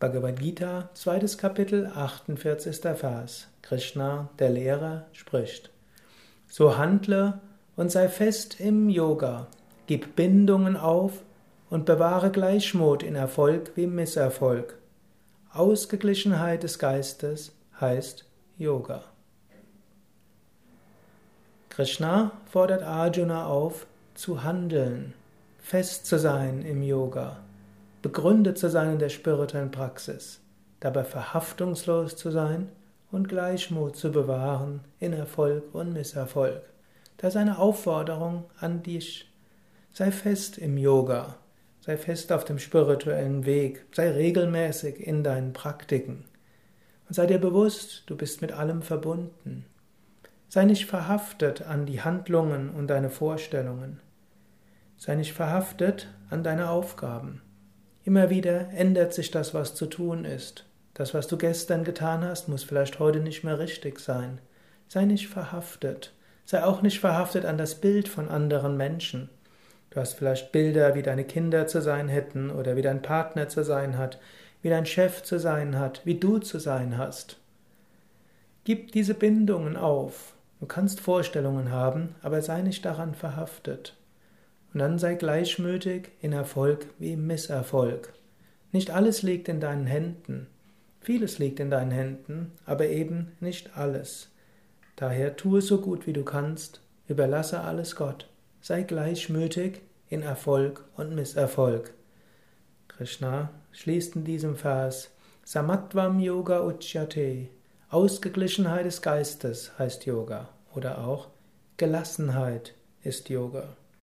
Bhagavad Gita, zweites Kapitel, 48. Vers. Krishna, der Lehrer, spricht. So handle und sei fest im Yoga, gib Bindungen auf und bewahre Gleichmut in Erfolg wie Misserfolg. Ausgeglichenheit des Geistes heißt Yoga. Krishna fordert Arjuna auf, zu handeln, fest zu sein im Yoga begründet zu sein in der spirituellen Praxis, dabei verhaftungslos zu sein und Gleichmut zu bewahren in Erfolg und Misserfolg. Das ist eine Aufforderung an dich. Sei fest im Yoga, sei fest auf dem spirituellen Weg, sei regelmäßig in deinen Praktiken und sei dir bewusst, du bist mit allem verbunden. Sei nicht verhaftet an die Handlungen und deine Vorstellungen. Sei nicht verhaftet an deine Aufgaben. Immer wieder ändert sich das, was zu tun ist. Das, was du gestern getan hast, muss vielleicht heute nicht mehr richtig sein. Sei nicht verhaftet. Sei auch nicht verhaftet an das Bild von anderen Menschen. Du hast vielleicht Bilder, wie deine Kinder zu sein hätten oder wie dein Partner zu sein hat, wie dein Chef zu sein hat, wie du zu sein hast. Gib diese Bindungen auf. Du kannst Vorstellungen haben, aber sei nicht daran verhaftet. Und dann sei gleichmütig in Erfolg wie Misserfolg. Nicht alles liegt in deinen Händen. Vieles liegt in deinen Händen, aber eben nicht alles. Daher tue so gut wie du kannst, überlasse alles Gott. Sei gleichmütig in Erfolg und Misserfolg. Krishna schließt in diesem Vers Samatvam Yoga Uchyate. Ausgeglichenheit des Geistes heißt Yoga oder auch Gelassenheit ist Yoga.